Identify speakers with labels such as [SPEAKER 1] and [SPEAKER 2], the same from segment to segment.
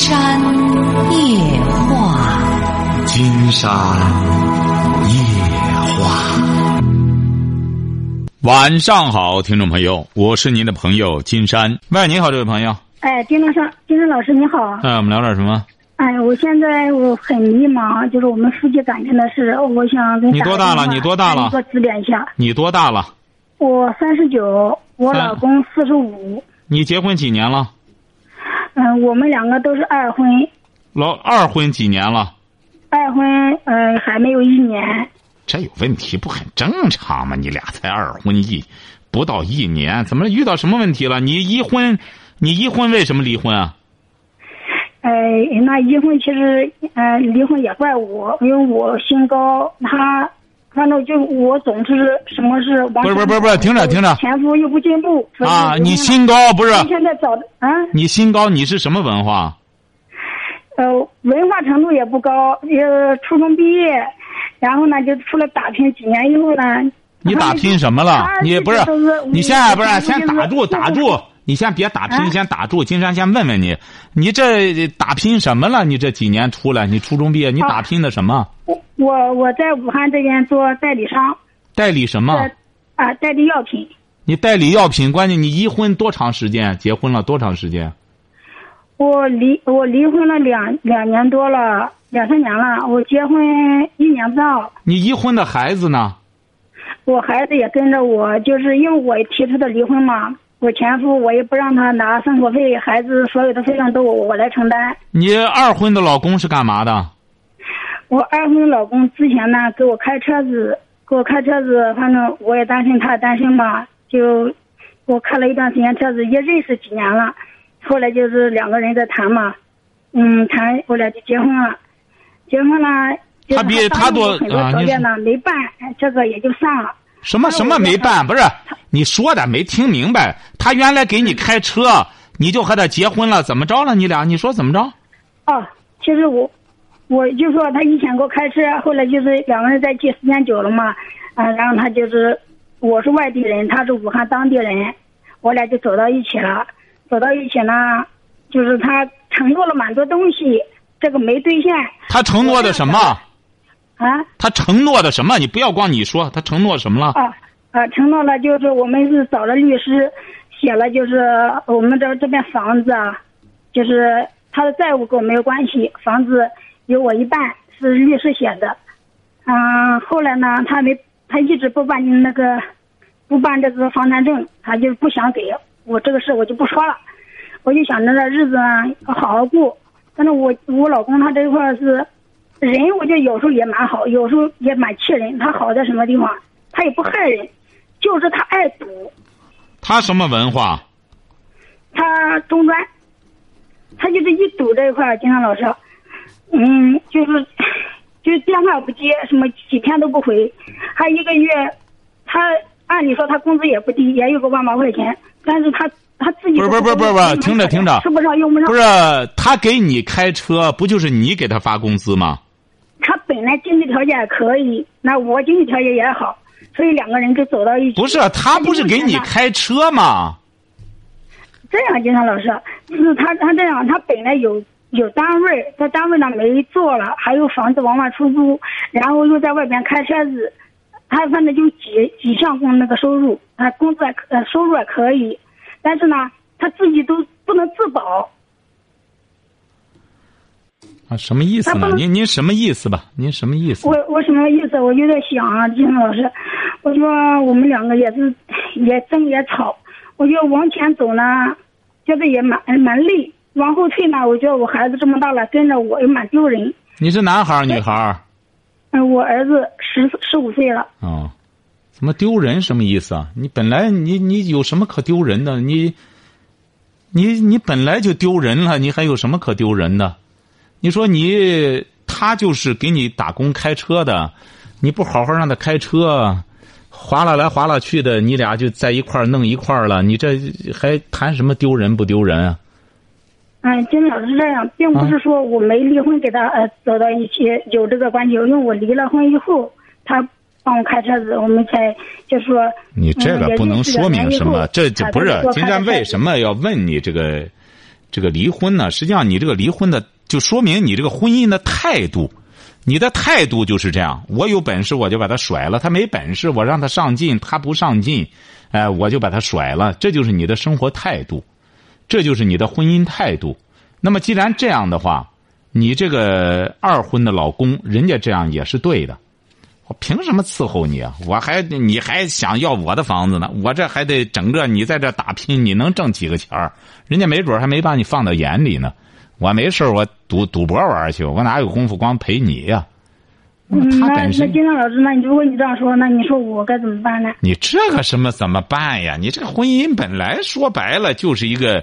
[SPEAKER 1] 山夜话，
[SPEAKER 2] 金山夜话。晚上好，听众朋友，我是您的朋友金山。喂，你好，这位朋友。
[SPEAKER 3] 哎，金山上，金山老师你好。
[SPEAKER 2] 哎，我们聊点什么？
[SPEAKER 3] 哎，我现在我很迷茫，就是我们夫妻感情的事，我想跟
[SPEAKER 2] 你多大了？你多大了？
[SPEAKER 3] 我指点一下。
[SPEAKER 2] 你多大了？
[SPEAKER 3] 我三十九，我老公四十五。
[SPEAKER 2] 你结婚几年了？
[SPEAKER 3] 嗯，我们两个都是二婚。
[SPEAKER 2] 老二婚几年了？
[SPEAKER 3] 二婚嗯还没有一年。
[SPEAKER 2] 这有问题不很正常吗？你俩才二婚一不到一年，怎么遇到什么问题了？你一婚，你一婚为什么离婚啊？
[SPEAKER 3] 哎，那一婚其实，呃，离婚也怪我，因为我心高，他，反正就我总是什么事
[SPEAKER 2] 不是不是不是不是，听着听着，
[SPEAKER 3] 前夫又不进步
[SPEAKER 2] 啊！你心高不是？
[SPEAKER 3] 现在找的啊？
[SPEAKER 2] 你心高，你是什么文化？
[SPEAKER 3] 呃，文化程度也不高，也，初中毕业，然后呢就出来打拼几年以后呢？
[SPEAKER 2] 你打拼什么了？你不是？你现在不是先打住打住。你先别打拼，先打住。金山先问问你，你这打拼什么了？你这几年出来，你初中毕业，你打拼的什么？
[SPEAKER 3] 我我我在武汉这边做代理商。
[SPEAKER 2] 代理什么？
[SPEAKER 3] 啊，代理药品。
[SPEAKER 2] 你代理药品，关键你一婚多长时间？结婚了多长时间？
[SPEAKER 3] 我离我离婚了两两年多了，两三年了。我结婚一年不到。
[SPEAKER 2] 你一婚的孩子呢？
[SPEAKER 3] 我孩子也跟着我，就是因为我提出的离婚嘛。我前夫，我也不让他拿生活费，孩子所有的费用都我我来承担。
[SPEAKER 2] 你二婚的老公是干嘛的？
[SPEAKER 3] 我二婚的老公之前呢，给我开车子，给我开车子，反正我也担心他担心嘛，就给我开了一段时间车子，也认识几年了。后来就是两个人在谈嘛，嗯，谈我俩就结婚了，结婚了。
[SPEAKER 2] 他比他多
[SPEAKER 3] 很多，条件呢没办，这个也就算了。
[SPEAKER 2] 什么什么没办？不是。你说的没听明白，他原来给你开车，你就和他结婚了，怎么着了？你俩，你说怎么着？
[SPEAKER 3] 啊，其实我，我就说他以前给我开车，后来就是两个人在一起时间久了嘛，嗯，然后他就是我是外地人，他是武汉当地人，我俩就走到一起了，走到一起呢，就是他承诺了蛮多东西，这个没兑现。
[SPEAKER 2] 他承诺的什么？
[SPEAKER 3] 啊？
[SPEAKER 2] 他承诺的什么？你不要光你说，他承诺什么了？
[SPEAKER 3] 啊。啊，承诺了，就是我们是找了律师，写了，就是我们这这边房子啊，就是他的债务跟我没有关系，房子有我一半，是律师写的。嗯，后来呢，他没，他一直不办那个，不办这个房产证，他就不想给我这个事，我就不说了。我就想着这日子呢好好过，但是我我老公他这一块是人，我觉得有时候也蛮好，有时候也蛮气人。他好在什么地方？他也不害人。就是他爱赌，
[SPEAKER 2] 他什么文化？
[SPEAKER 3] 他中专，他就是一赌这一块儿，金山老师，嗯，就是就是电话不接，什么几天都不回，他一个月，他按理说他工资也不低，也有个万把块钱，但是他他自己
[SPEAKER 2] 不是不是不是不是听着听着
[SPEAKER 3] 吃不上用不上，
[SPEAKER 2] 不是他给你开车，不就是你给他发工资吗？
[SPEAKER 3] 他本来经济条件可以，那我经济条件也好。所以两个人就走到一起。
[SPEAKER 2] 不是他不是给你开车吗？
[SPEAKER 3] 这样，金山老师，就是他他这样，他本来有有单位，在单位呢没做了，还有房子往外出租，然后又在外边开车子，他反正就几几项工那个收入，他工资呃收入还可以，但是呢，他自己都不能自保。
[SPEAKER 2] 啊，什么意思呢？您您什么意思吧？您什么意思？
[SPEAKER 3] 我我什么意思？我就在想啊，金老师。我说我们两个也是，也争也吵。我觉得往前走呢，觉得也蛮蛮累；往后退呢，我觉得我孩子这么大了，跟着我也蛮丢人。
[SPEAKER 2] 你是男孩儿女孩儿？
[SPEAKER 3] 嗯，我儿子十十五岁了。
[SPEAKER 2] 哦，怎么丢人？什么意思啊？你本来你你有什么可丢人的？你，你你本来就丢人了，你还有什么可丢人的？你说你他就是给你打工开车的，你不好好让他开车。划拉来划拉去的，你俩就在一块儿弄一块儿了，你这还谈什么丢人不丢人啊？
[SPEAKER 3] 嗯，金老师是这样，并不是说我没离婚给他呃走到一起有这个关系，因为我离了婚以后，他帮我开车子，我们才就说。
[SPEAKER 2] 你这个不能说明什么，这就不是金山为什么要问你这个，这个离婚呢，实际上你这个离婚的，就说明你这个婚姻的态度，你的态度就是这样。我有本事我就把他甩了，他没本事我让他上进，他不上进，哎，我就把他甩了。这就是你的生活态度，这就是你的婚姻态度。那么既然这样的话，你这个二婚的老公，人家这样也是对的。我凭什么伺候你啊？我还你还想要我的房子呢？我这还得整个你在这打拼，你能挣几个钱儿？人家没准还没把你放到眼里呢。我没事我赌赌博玩去，我哪有功夫光陪你呀？
[SPEAKER 3] 嗯，那那金山老师，那你如果你这样说，那你说我该怎么办呢？
[SPEAKER 2] 你这个什么怎么办呀？你这个婚姻本来说白了就是一个，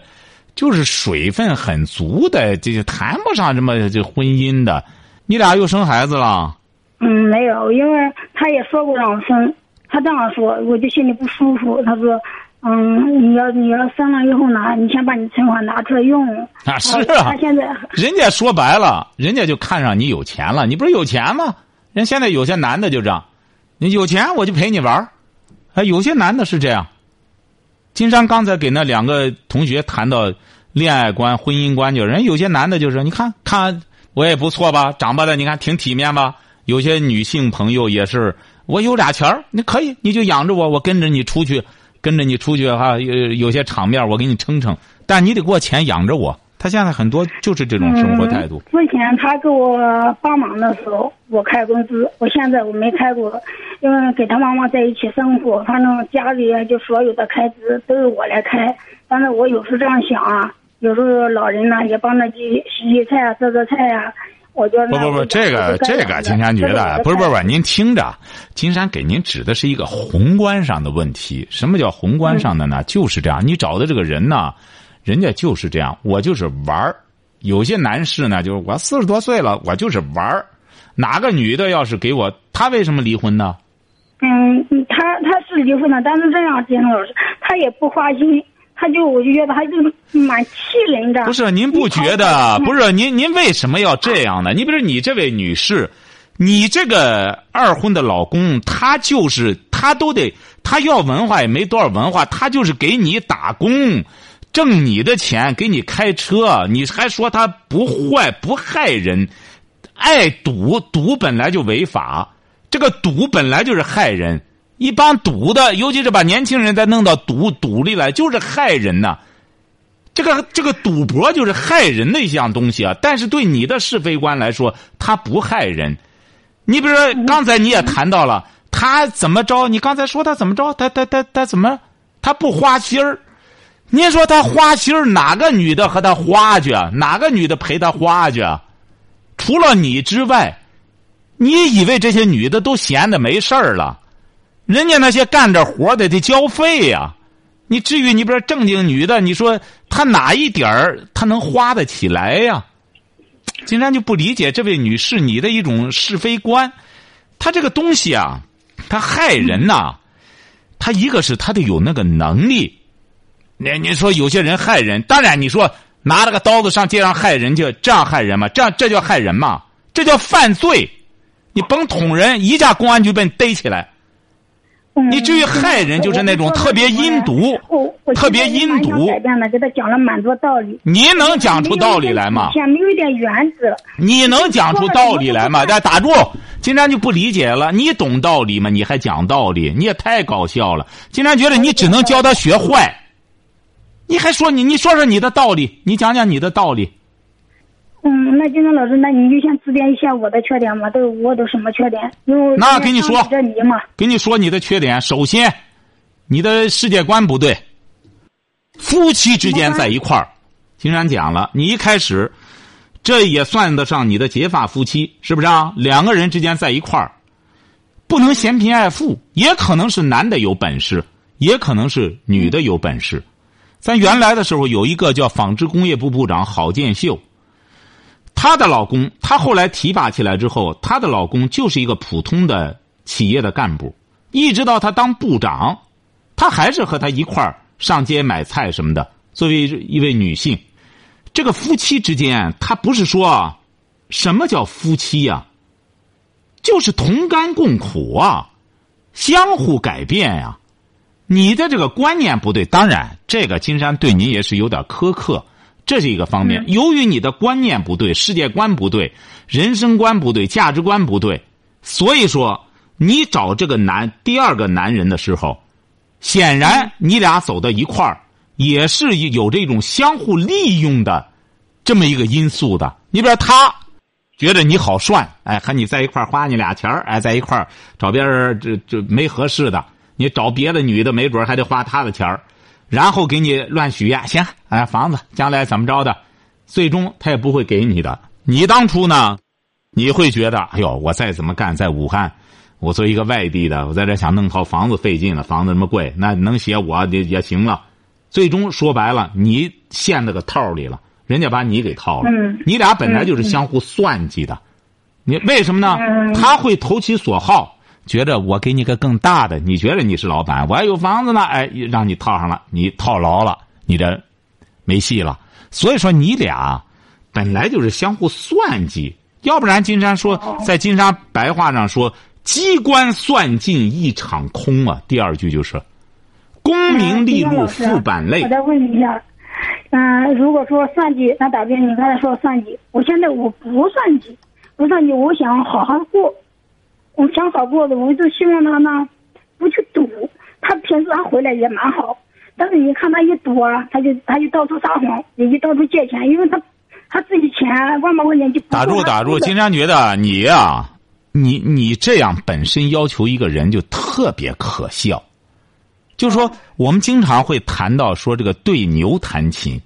[SPEAKER 2] 就是水分很足的，这就谈不上什么这婚姻的。你俩又生孩子了？
[SPEAKER 3] 嗯，没有，因为他也说过让我生，他这样说，我就心里不舒服。他说，嗯，你要你要生了以后呢，你先把你存款拿出来用。
[SPEAKER 2] 啊，是
[SPEAKER 3] 他
[SPEAKER 2] 啊，
[SPEAKER 3] 现在
[SPEAKER 2] 人家说白了，人家就看上你有钱了。你不是有钱吗？人现在有些男的就这样，你有钱我就陪你玩儿，啊，有些男的是这样。金山刚才给那两个同学谈到恋爱观、婚姻观，就是人有些男的就是你看看我也不错吧，长吧的你看挺体面吧。有些女性朋友也是，我有俩钱儿，你可以你就养着我，我跟着你出去，跟着你出去哈，有有些场面我给你撑撑，但你得给我钱养着我。他现在很多就是这种生活态度。
[SPEAKER 3] 之前他给我帮忙的时候，我开工资，我现在我没开过，因为跟他妈妈在一起生活，反正家里就所有的开支都是我来开。但是我有时这样想啊，有时候老人呢也帮着去洗洗菜啊、做做菜呀、我觉得
[SPEAKER 2] 不不不，这个这个，金山觉得不是不是不是，您听着，金山给您指的是一个宏观上的问题。什么叫宏观上的呢？就是这样，你找的这个人呢，人家就是这样，我就是玩儿。有些男士呢，就是我四十多岁了，我就是玩儿。哪个女的要是给我，她为什么离婚呢？
[SPEAKER 3] 嗯，嗯他他是离婚了，但是这样，金老师，他也不花心，他就我就觉得他就蛮气人的。
[SPEAKER 2] 不是您不觉得？不是您您为什么要这样呢？你比如你这位女士，你这个二婚的老公，他就是他都得他要文化也没多少文化，他就是给你打工，挣你的钱，给你开车，你还说他不坏不害人，爱赌赌本来就违法，这个赌本来就是害人。一帮赌的，尤其是把年轻人再弄到赌赌里来，就是害人呐。这个这个赌博就是害人的一项东西啊，但是对你的是非观来说，他不害人。你比如说，刚才你也谈到了他怎么着？你刚才说他怎么着？他他他他怎么？他不花心儿？您说他花心儿？哪个女的和他花去啊？哪个女的陪他花去啊？除了你之外，你以为这些女的都闲的没事儿了？人家那些干着活的得交费呀、你至于你比如说正经女的，你说她哪一点儿她能花得起来呀？金山就不理解这位女士你的一种是非观，她这个东西啊，她害人呐、她一个是她得有那个能力，你你说有些人害人，当然你说拿了个刀子上街上害人去，这样害人吗？这样这叫害人吗？这叫犯罪！你甭捅人，一架公安局把你逮起来。
[SPEAKER 3] 嗯
[SPEAKER 2] 你至于害人，就是那种特别阴毒特别阴毒
[SPEAKER 3] 给他讲了蛮多道理。
[SPEAKER 2] 你能讲出道理来吗？
[SPEAKER 3] 前没有一点原则。
[SPEAKER 2] 你能讲出道理来吗？再打住！金山就不理解了，你懂道理吗？你还讲道理，你也太搞笑了。金山觉得你只能教他学坏，你还说你你说说你的道理，你讲讲你的道理。
[SPEAKER 3] 嗯，那金生老师，那你就先指点一下我的缺点嘛，都我都什么缺点？因为
[SPEAKER 2] 那给你说
[SPEAKER 3] 给你嘛，
[SPEAKER 2] 跟你说你的缺点，首先，你的世界观不对。夫妻之间在一块儿，金山讲了，你一开始，这也算得上你的结发夫妻，是不是啊？两个人之间在一块儿，不能嫌贫爱富，也可能是男的有本事，也可能是女的有本事。咱原来的时候有一个叫纺织工业部部长郝建秀，她的老公，她后来提拔起来之后，她的老公就是一个普通的企业的干部，一直到她当部长，她还是和她一块儿上街买菜什么的。作为一位女性，这个夫妻之间，她不是说什么叫夫妻呀、就是同甘共苦啊，相互改变呀、你的这个观念不对，当然，这个金山对你也是有点苛刻。这是一个方面。由于你的观念不对，世界观不对，人生观不对，价值观不对，所以说你找这个男第二个男人的时候，显然你俩走到一块儿，也是有这种相互利用的这么一个因素的。你比如他觉得你好涮，哎，和你在一块儿花你俩钱儿，哎，在一块儿找别人这这没合适的，你找别的女的，没准还得花他的钱儿。然后给你乱许愿，行，哎，房子将来怎么着的，最终他也不会给你的。你当初呢，你会觉得，哎呦，我再怎么干，在武汉，我作为一个外地的，我在这想弄套房子费劲了，房子那么贵，那能写我也也行了。最终说白了，你陷那个套里了，人家把你给套了。你俩本来就是相互算计的，你为什么呢？他会投其所好。觉着我给你个更大的，你觉得你是老板，我还有房子呢，哎，让你套上了，你套牢了，你这没戏了。所以说你俩本来就是相互算计，要不然金山说在金山白话上说机关算尽一场空啊。第二句就是功名利禄副板类。
[SPEAKER 3] 我再问你一下，嗯，如果说算计，那打比你刚才说算计，我现在我不算计，不算计，我想好好过。我想好过的，我就希望他呢，不去赌。他平时他回来也蛮好，但是你看他一赌啊，他就他就到处撒谎，也就到处借钱，因为他他自己钱万把块钱就
[SPEAKER 2] 打住打住。金山觉得你呀，你你这样本身要求一个人就特别可笑。就说我们经常会谈到说这个对牛弹琴，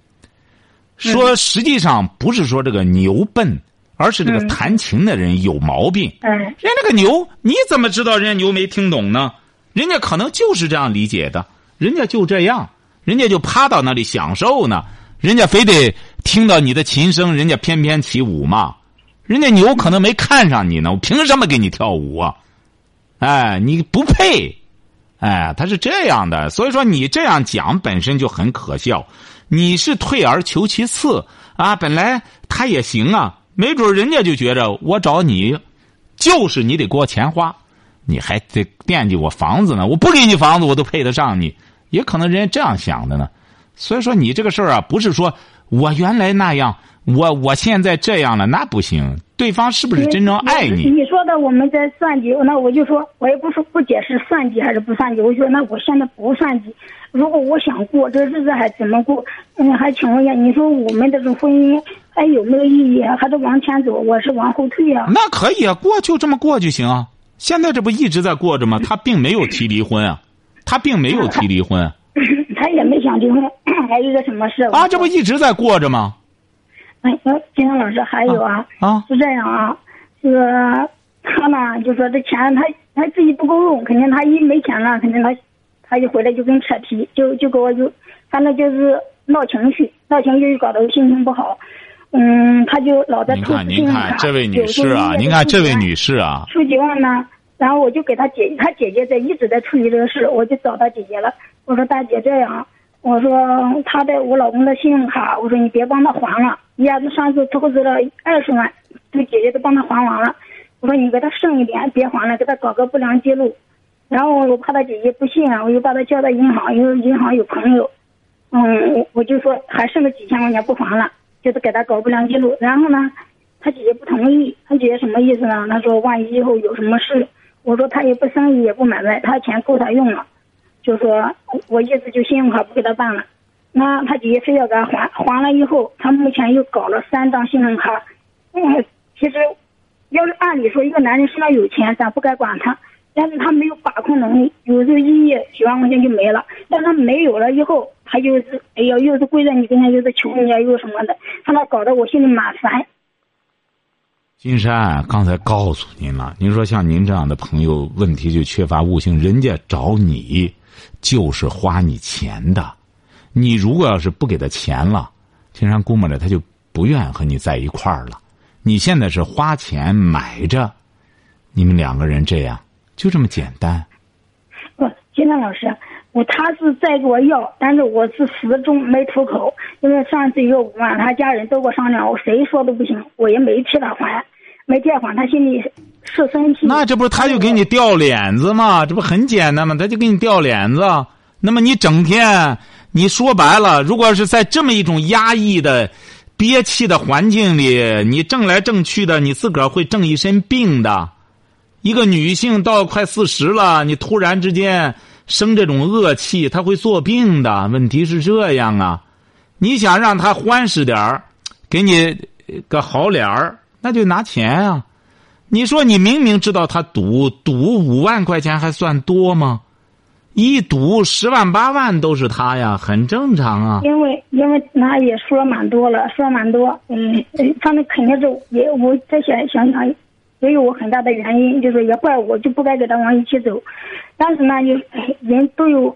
[SPEAKER 2] 说实际上不是说这个牛笨。而是这个弹琴的人有毛病。
[SPEAKER 3] 嗯，
[SPEAKER 2] 人那个牛，你怎么知道人家牛没听懂呢？人家可能就是这样理解的，人家就这样，人家就趴到那里享受呢。人家非得听到你的琴声，人家翩翩起舞嘛。人家牛可能没看上你呢，我凭什么给你跳舞啊？哎，你不配。哎，他是这样的，所以说你这样讲本身就很可笑。你是退而求其次啊，本来他也行啊。没准人家就觉着我找你，就是你得给我钱花，你还得惦记我房子呢。我不给你房子，我都配得上你。也可能人家这样想的呢。所以说你这个事儿啊，不是说我原来那样，我我现在这样了，那不行。对方是不是真正爱你？
[SPEAKER 3] 你说的我们在算计，那我就说，我也不说不解释算计还是不算计。我说那我现在不算计。如果我想过这日子还怎么过？嗯，还请问一下，你说我们这种婚姻还有没有意义？还是往前走？我是往后退啊？
[SPEAKER 2] 那可以啊，过就这么过就行啊。现在这不一直在过着吗？他并没有提离婚啊，他并没有提离婚。
[SPEAKER 3] 他也没想离婚，还有一个什么事？
[SPEAKER 2] 啊，这不一直在过着吗？
[SPEAKER 3] 哎，金山老师，还有啊，
[SPEAKER 2] 啊，
[SPEAKER 3] 是这样啊，是他呢，就说这钱他他自己不够用，肯定他一没钱了，肯定他他就回来就跟扯皮，就就给我就，反正就是闹情绪，闹情绪就搞得心情不好，嗯，他就老在出
[SPEAKER 2] 信用卡，这位女士啊，您看这位女士啊，
[SPEAKER 3] 出几万呢，然后我就给他姐，他姐姐在一直在处理这个事，我就找他姐姐了，我说大姐这样。我说他的我老公的信用卡，我说你别帮他还了，一下子上次投资了二十万，这姐姐都帮他还完了。我说你给他剩一点，别还了，给他搞个不良记录。然后我怕他姐姐不信啊，我就把他叫到银行，因为银行有朋友。嗯，我我就说还剩个几千块钱不还了，就是给他搞不良记录。然后呢，他姐姐不同意，他姐姐什么意思呢？他说万一以后有什么事，我说他也不生意也不买卖，他钱够他用了。就说，我意思就信用卡不给他办了，那他姐姐非要给他还，还了以后，他目前又搞了三张信用卡。嗯，其实，要是按理说一个男人身上有钱，咱不该管他，但是他没有把控能力，有时候一夜几万块钱就没了。但他没有了以后，他就是哎呀，又是跪在你跟前，又是求人家，又什么的，他那搞得我心里蛮烦。
[SPEAKER 2] 金山刚才告诉您了，您说像您这样的朋友，问题就缺乏悟性，人家找你。就是花你钱的，你如果要是不给他钱了，金山估摸着他就不愿和你在一块儿了。你现在是花钱买着，你们两个人这样就这么简单。
[SPEAKER 3] 不，金山老师，我他是在给我要，但是我是始终没出口，因为上次一个五万，他家人都给我商量，我谁说都不行，我也没替他还，没替他还，他心里。是生气，
[SPEAKER 2] 那这不是他就给你掉脸子吗？这不很简单吗？他就给你掉脸子。那么你整天你说白了，如果是在这么一种压抑的、憋气的环境里，你挣来挣去的，你自个儿会挣一身病的。一个女性到快四十了，你突然之间生这种恶气，她会做病的。问题是这样啊，你想让她欢实点儿，给你个好脸儿，那就拿钱啊。你说你明明知道他赌赌五万块钱还算多吗？一赌十万八万都是他呀，很正常啊。
[SPEAKER 3] 因为因为他也说蛮多了，说蛮多，嗯，反正肯定是也我再想想想，也有我很大的原因，就是也怪我就不该跟他往一起走，但是呢，就人都有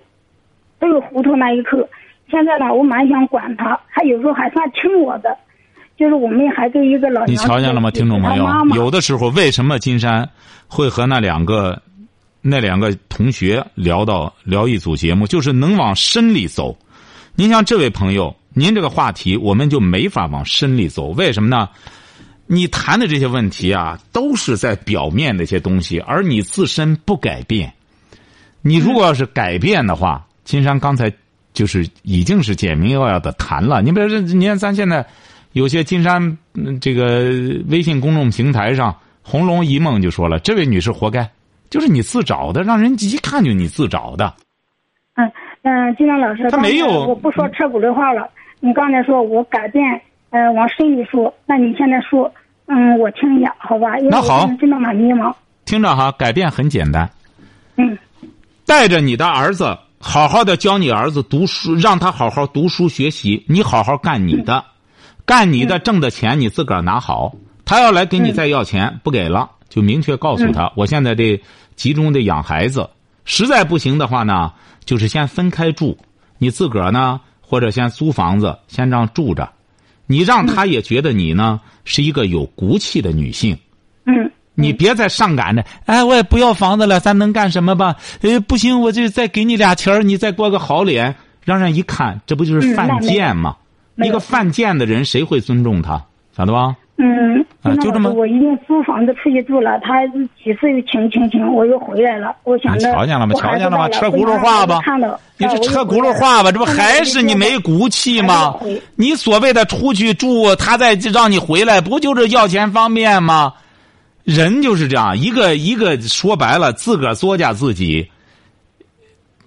[SPEAKER 3] 都有糊涂那一刻。现在呢，我蛮想管他，他有时候还算听我的。就是我们还跟一个老
[SPEAKER 2] 你瞧见了吗，听众朋友？有的时候，为什么金山会和那两个那两个同学聊到聊一组节目，就是能往深里走。您像这位朋友，您这个话题我们就没法往深里走。为什么呢？你谈的这些问题啊，都是在表面的一些东西，而你自身不改变。你如果要是改变的话，金山刚才就是已经是简明扼要的谈了。你比如说，你看咱现在。有些金山这个微信公众平台上，红龙一梦就说了：“这位女士活该，就是你自找的，让人一看就你自找的。”
[SPEAKER 3] 嗯嗯，金山老师，
[SPEAKER 2] 他没有，
[SPEAKER 3] 我不说扯骨的话了。你刚才说我改变，嗯，往深里说，那你现在说，嗯，我听一下，好吧？
[SPEAKER 2] 那好，
[SPEAKER 3] 真的蛮迷茫。
[SPEAKER 2] 听着哈，改变很简单。
[SPEAKER 3] 嗯，
[SPEAKER 2] 带着你的儿子，好好的教你儿子读书，让他好好读书学习，你好好干你的。干你的挣的钱你自个儿拿好，他要来给你再要钱不给了，就明确告诉他，我现在得集中的养孩子，实在不行的话呢，就是先分开住，你自个儿呢或者先租房子先这样住着，你让他也觉得你呢是一个有骨气的女性，
[SPEAKER 3] 嗯，
[SPEAKER 2] 你别再上赶着，哎，我也不要房子了，咱能干什么吧？哎，不行，我就再给你俩钱你再过个好脸，让人一看，这不就是犯贱吗？一个犯贱的人，谁会尊重他？晓得吧？
[SPEAKER 3] 嗯，
[SPEAKER 2] 啊，就这么。
[SPEAKER 3] 我已经租房子出去住了，他几次又请请请，我又回来了。我想着，
[SPEAKER 2] 瞧见了吗？瞧见了吗？车轱辘话吧。你这车轱辘话吧，这不还是你没骨气吗？你所谓的出去住，他再让你回来，不就是要钱方便吗？人就是这样，一个一个说白了，自个儿作家自己，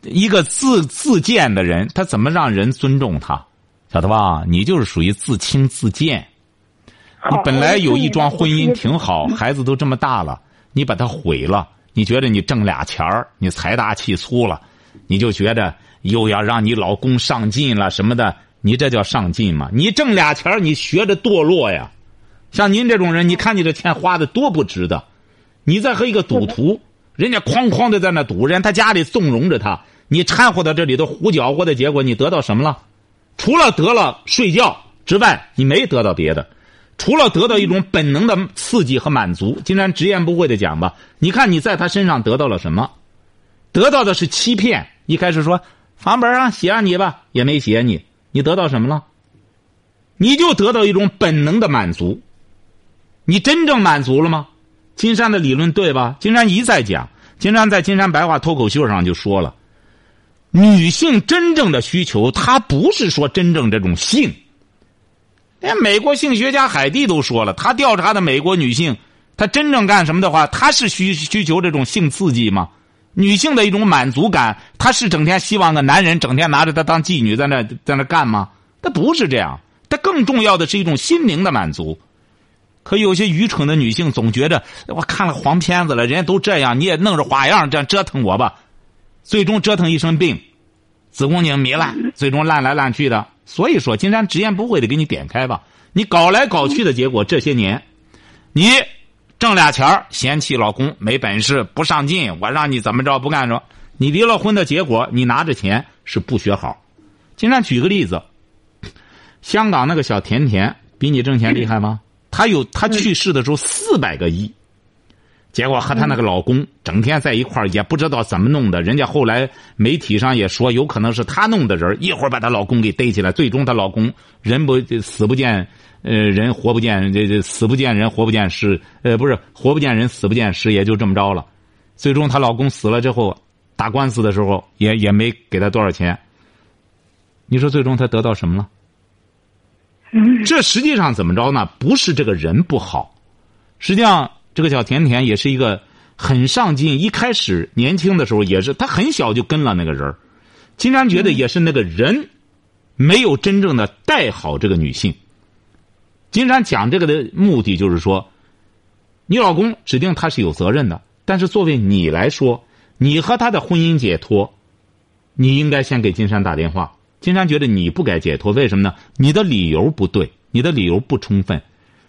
[SPEAKER 2] 一个自自贱的人，他怎么让人尊重他？晓得吧？你就是属于自轻自贱。你本来有一桩婚姻挺好，孩子都这么大了，你把它毁了。你觉得你挣俩钱儿，你财大气粗了，你就觉得又要让你老公上进了什么的，你这叫上进吗？你挣俩钱儿，你学着堕落呀。像您这种人，你看你这钱花的多不值得。你再和一个赌徒，人家哐哐的在那赌，人他家里纵容着他，你掺和到这里头胡搅和的结果，你得到什么了？除了得了睡觉之外，你没得到别的，除了得到一种本能的刺激和满足。今天直言不讳的讲吧，你看你在他身上得到了什么？得到的是欺骗。一开始说房本上写上你吧，也没写你，你得到什么了？你就得到一种本能的满足。你真正满足了吗？金山的理论对吧？金山一再讲，金山在金山白话脱口秀上就说了。女性真正的需求，她不是说真正这种性。连美国性学家海蒂都说了，他调查的美国女性，她真正干什么的话，她是需需求这种性刺激吗？女性的一种满足感，她是整天希望个男人整天拿着她当妓女在那在那干吗？她不是这样，她更重要的是一种心灵的满足。可有些愚蠢的女性总觉着，我看了黄片子了，人家都这样，你也弄着花样这样折腾我吧。最终折腾一身病，子宫颈糜烂，最终烂来烂去的。所以说，金山直言不讳的给你点开吧。你搞来搞去的结果，这些年，你挣俩钱嫌弃老公没本事，不上进，我让你怎么着不干着。你离了婚的结果，你拿着钱是不学好。金山举个例子，香港那个小甜甜比你挣钱厉害吗？她有她去世的时候四百个亿。结果和她那个老公整天在一块儿，也不知道怎么弄的。人家后来媒体上也说，有可能是她弄的人，一会儿把她老公给逮起来。最终她老公人不死不见，呃，人活不见，这这死不见人活不见尸，呃，不是活不见人死不见尸，也就这么着了。最终她老公死了之后，打官司的时候也也没给她多少钱。你说最终她得到什么了？
[SPEAKER 3] 嗯
[SPEAKER 2] 这实际上怎么着呢？不是这个人不好，实际上这个小甜甜也是一个很上进。一开始年轻的时候也是，他很小就跟了那个人儿金山觉得也是那个人没有真正的带好这个女性。金山讲这个的目的就是说，你老公指定他是有责任的，但是作为你来说，你和他的婚姻解脱，你应该先给金山打电话。金山觉得你不该解脱，为什么呢？你的理由不对，你的理由不充分，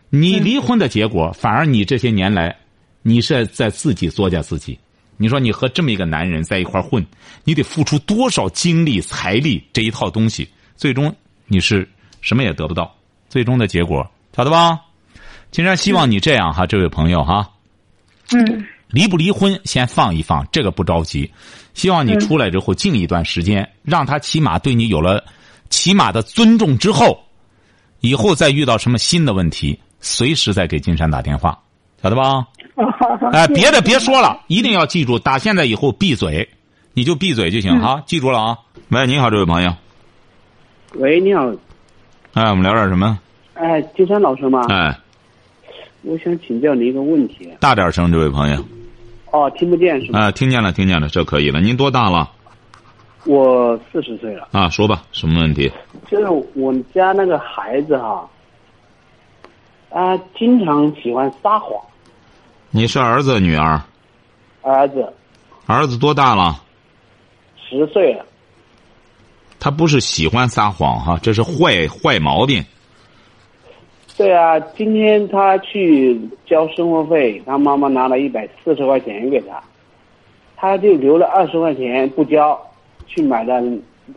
[SPEAKER 2] 你离婚的结果，反而你这些年来，你是在自己作践自己。你说你和这么一个男人在一块儿混，你得付出多少精力、财力这一套东西，最终你是什么也得不到。最终的结果，晓得吧？金山希望你这样哈，这位朋友哈，
[SPEAKER 3] 嗯
[SPEAKER 2] 离不离婚先放一放，这个不着急。希望你出来之后静一段时间，让他起码对你有了起码的尊重之后，以后再遇到什么新的问题，随时再给金山打电话，晓得吧？哎，别的别说了，一定要记住，打现在以后闭嘴，你就闭嘴就行啊！记住了啊！喂，你好，这位朋友，
[SPEAKER 4] 喂，你好，
[SPEAKER 2] 哎，我们聊点什么？
[SPEAKER 4] 哎，金山老师吗？
[SPEAKER 2] 哎，
[SPEAKER 4] 我想请教您一个问题。
[SPEAKER 2] 大点声，这位朋友。
[SPEAKER 4] 哦，听不见是吗？
[SPEAKER 2] 啊，听见了，听见了，这可以了。您多大了？
[SPEAKER 4] 我四十岁了，
[SPEAKER 2] 啊，说吧，什么问题？
[SPEAKER 4] 就是我们家那个孩子哈，啊，经常喜欢撒谎。
[SPEAKER 2] 你是儿子女儿？
[SPEAKER 4] 儿子
[SPEAKER 2] 儿子多大了？
[SPEAKER 4] 十岁了，
[SPEAKER 2] 他不是喜欢撒谎哈，这是坏坏毛病。
[SPEAKER 4] 对啊，今天他去交生活费，他妈妈拿了一百四十块钱给他，他就留了二十块钱不交，去买了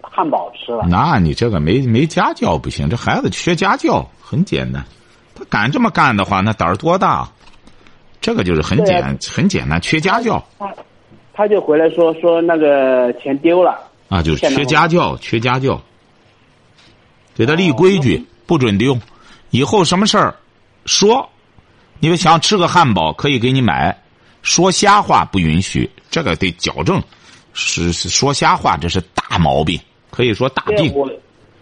[SPEAKER 4] 汉堡吃了。
[SPEAKER 2] 那你这个没没家教不行，这孩子缺家教很简单。他敢这么干的话，那胆儿多大？这个就是很简、
[SPEAKER 4] 啊
[SPEAKER 2] 很简单，缺家教
[SPEAKER 4] 他他就回来说说那个钱丢了。
[SPEAKER 2] 啊，就是缺家教，缺家教。给他立规矩，不准丢。以后什么事儿，说，你们想吃个汉堡可以给你买，说瞎话不允许，这个得矫正。是是说瞎话，这是大毛病，可以说大病。
[SPEAKER 4] 我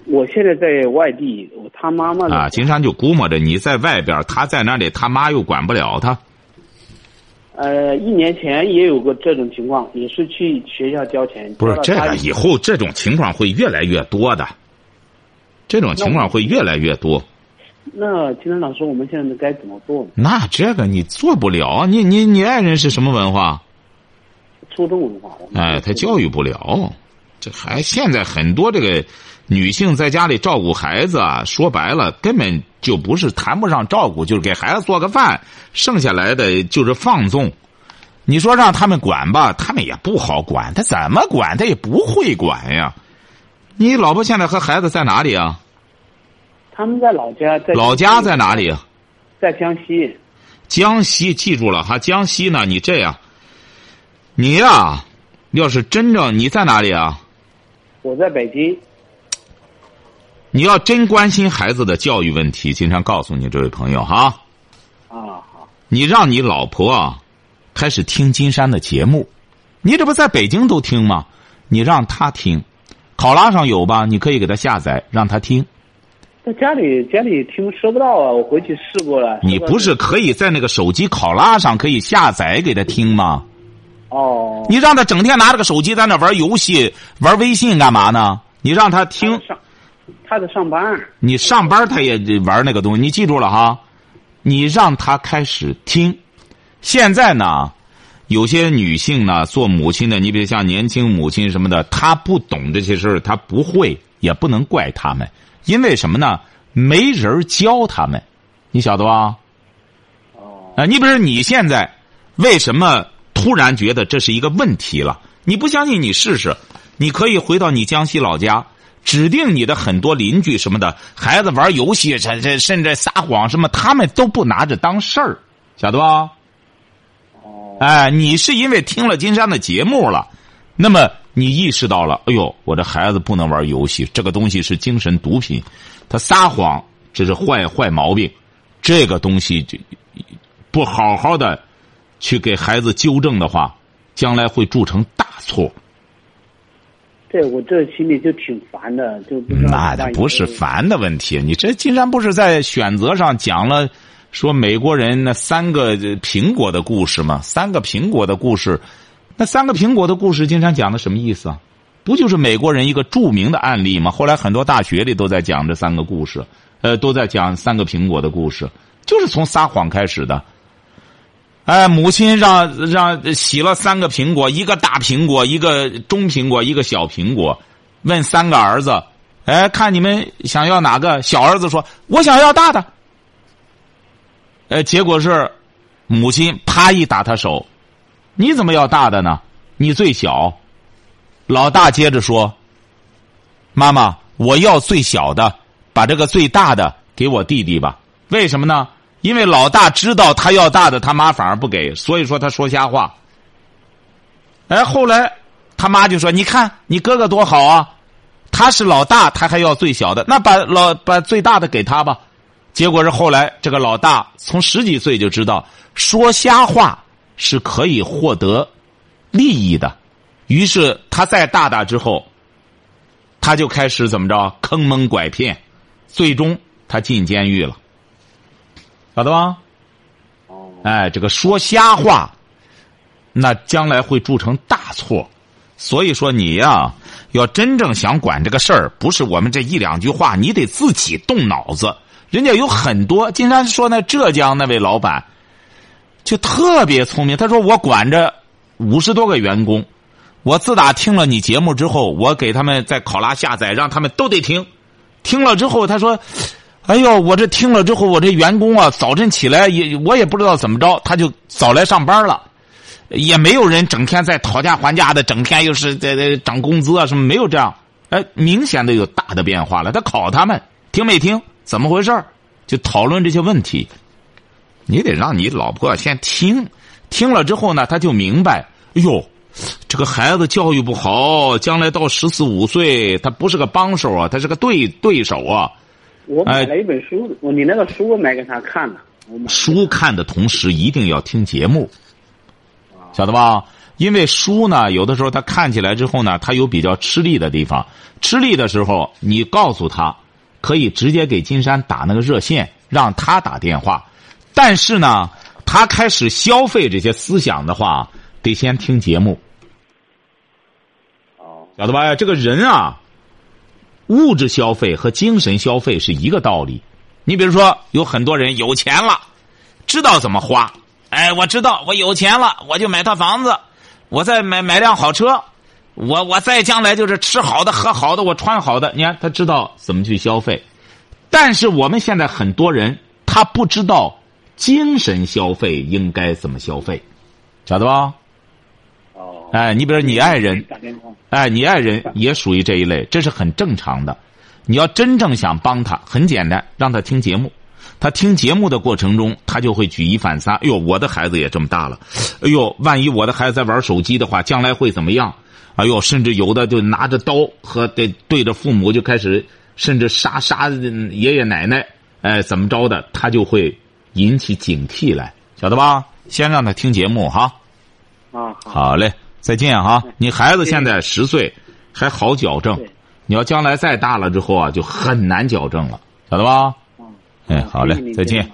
[SPEAKER 4] 我现在在外地，我他妈妈
[SPEAKER 2] 啊，金山就估摸着你在外边，他在那里，他妈又管不了他。
[SPEAKER 4] 呃，一年前也有过这种情况，也是去学校交钱。
[SPEAKER 2] 不是这个，以后这种情况会越来越多的，这种情况会越来越多。
[SPEAKER 4] 那金山老师，我们现在该怎么做呢？
[SPEAKER 2] 那这个你做不了，你你你爱人是什么文化？
[SPEAKER 4] 初中文化，
[SPEAKER 2] 哎，他教育不了。这还现在很多这个女性在家里照顾孩子啊，说白了根本就不是谈不上照顾，就是给孩子做个饭，剩下来的就是放纵。你说让他们管吧，他们也不好管，他怎么管他也不会管呀。你老婆现在和孩子在哪里啊？
[SPEAKER 4] 他们在老家，在
[SPEAKER 2] 老家在哪里？啊？
[SPEAKER 4] 在江西。
[SPEAKER 2] 江西，记住了哈，江西呢，你这样，你呀、要是真正你在哪里啊？
[SPEAKER 4] 我在北京。
[SPEAKER 2] 你要真关心孩子的教育问题，经常告诉你这位朋友哈，
[SPEAKER 4] 啊，好，
[SPEAKER 2] 你让你老婆啊开始听金山的节目，你这不在北京都听吗？你让她听，考拉上有吧？你可以给她下载，让她听。
[SPEAKER 4] 在家里家里听收不到啊，我回去试过了。
[SPEAKER 2] 你不是可以在那个手机考拉上可以下载给她听吗？
[SPEAKER 4] 哦？
[SPEAKER 2] 你让她整天拿着个手机在那玩游戏、玩微信干嘛呢？你让她听，
[SPEAKER 4] 上，他在上班。
[SPEAKER 2] 你上班他也玩那个东西，你记住了哈，你让他开始听。现在呢，有些女性呢，做母亲的，你比如像年轻母亲什么的，她不懂这些事儿，她不会，也不能怪他们，因为什么呢？没人教他们，你晓得吧？
[SPEAKER 4] 哦，
[SPEAKER 2] 啊，你比如你现在为什么突然觉得这是一个问题了？你不相信，你试试，你可以回到你江西老家，指定你的很多邻居什么的，孩子玩游戏，这这甚至撒谎什么，他们都不拿着当事儿，晓得吧？
[SPEAKER 4] 哦，
[SPEAKER 2] 哎，你是因为听了金山的节目了，那么你意识到了，哎呦，我这孩子不能玩游戏，这个东西是精神毒品，他撒谎这是坏坏毛病，这个东西就不好好的去给孩子纠正的话，将来会铸成大错。
[SPEAKER 4] 对我这心里就挺烦的，就不知道
[SPEAKER 2] 那
[SPEAKER 4] 万一
[SPEAKER 2] 不是烦的问题，你这金山不是在选择上讲了，说美国人那三个呃苹果的故事吗？三个苹果的故事，那三个苹果的故事，经常讲的什么意思啊？不就是美国人一个著名的案例吗？后来很多大学里都在讲这三个故事，呃，都在讲三个苹果的故事，就是从撒谎开始的。哎，母亲让让洗了三个苹果，一个大苹果，一个中苹果，一个小苹果，问三个儿子，哎，看你们想要哪个？小儿子说：“我想要大的。”哎，结果是母亲啪一打他手，你怎么要大的呢？你最小。老大接着说：“妈妈，我要最小的，把这个最大的给我弟弟吧。为什么呢？因为老大知道他要大的，他妈反而不给，所以说他说瞎话。哎，后来他妈就说：‘你看你哥哥多好啊，他是老大，他还要最小的，那把老把最大的给他吧。’结果是后来这个老大从十几岁就知道说瞎话是可以获得利益的。”于是他在大大之后，他就开始怎么着坑蒙拐骗，最终他进监狱了，晓得吧？
[SPEAKER 4] 哦，
[SPEAKER 2] 哎，这个说瞎话，那将来会铸成大错。所以说你呀，要真正想管这个事儿，不是我们这一两句话，你得自己动脑子。人家有很多，经常说那浙江那位老板，就特别聪明。他说我管着五十多个员工。我自打听了你节目之后，我给他们在考拉下载，让他们都得听。听了之后，他说：“哎呦，我这听了之后，我这员工啊，早晨起来也我也不知道怎么着，他就早来上班了，也没有人整天在讨价还价的，整天又是在在涨工资啊什么，没有这样。哎，明显的有大的变化了。他考他们听没听？怎么回事就讨论这些问题。你得让你老婆先听，听了之后呢，他就明白。哎呦。”这个孩子教育不好，将来到十四五岁，他不是个帮手啊，他是个对对手啊。
[SPEAKER 4] 我买了一本书，我你那个书我买给他看了。
[SPEAKER 2] 书看的同时一定要听节目，晓得吧？因为书呢，有的时候他看起来之后呢，他有比较吃力的地方。吃力的时候，你告诉他，可以直接给金山打那个热线，让他打电话。但是呢，他开始消费这些思想的话。得先听节目，
[SPEAKER 4] 哦，
[SPEAKER 2] 晓得吧？这个人啊，物质消费和精神消费是一个道理。你比如说，有很多人有钱了，知道怎么花。哎，我知道，我有钱了，我就买套房子，我再买买辆好车，我我再将来就是吃好的、喝好的，我穿好的。你看，他知道怎么去消费，但是我们现在很多人他不知道精神消费应该怎么消费，晓得吧？哎，你比如说你爱人，哎，你爱人也属于这一类，这是很正常的。你要真正想帮他，很简单，让他听节目。他听节目的过程中，他就会举一反三。哎呦，我的孩子也这么大了。哎呦，万一我的孩子在玩手机的话，将来会怎么样？哎呦，甚至有的就拿着刀和对对着父母就开始，甚至杀杀爷爷奶奶，哎，怎么着的？他就会引起警惕来，晓得吧？先让他听节目哈。
[SPEAKER 4] 啊，
[SPEAKER 2] 好嘞。再见哈！你孩子现在十岁，还好矫正。你要将来再大了之后啊，就很难矫正了，晓得吧？哎，好嘞，再见。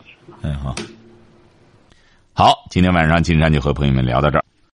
[SPEAKER 2] 哎，好。好，今天晚上金山就和朋友们聊到这儿。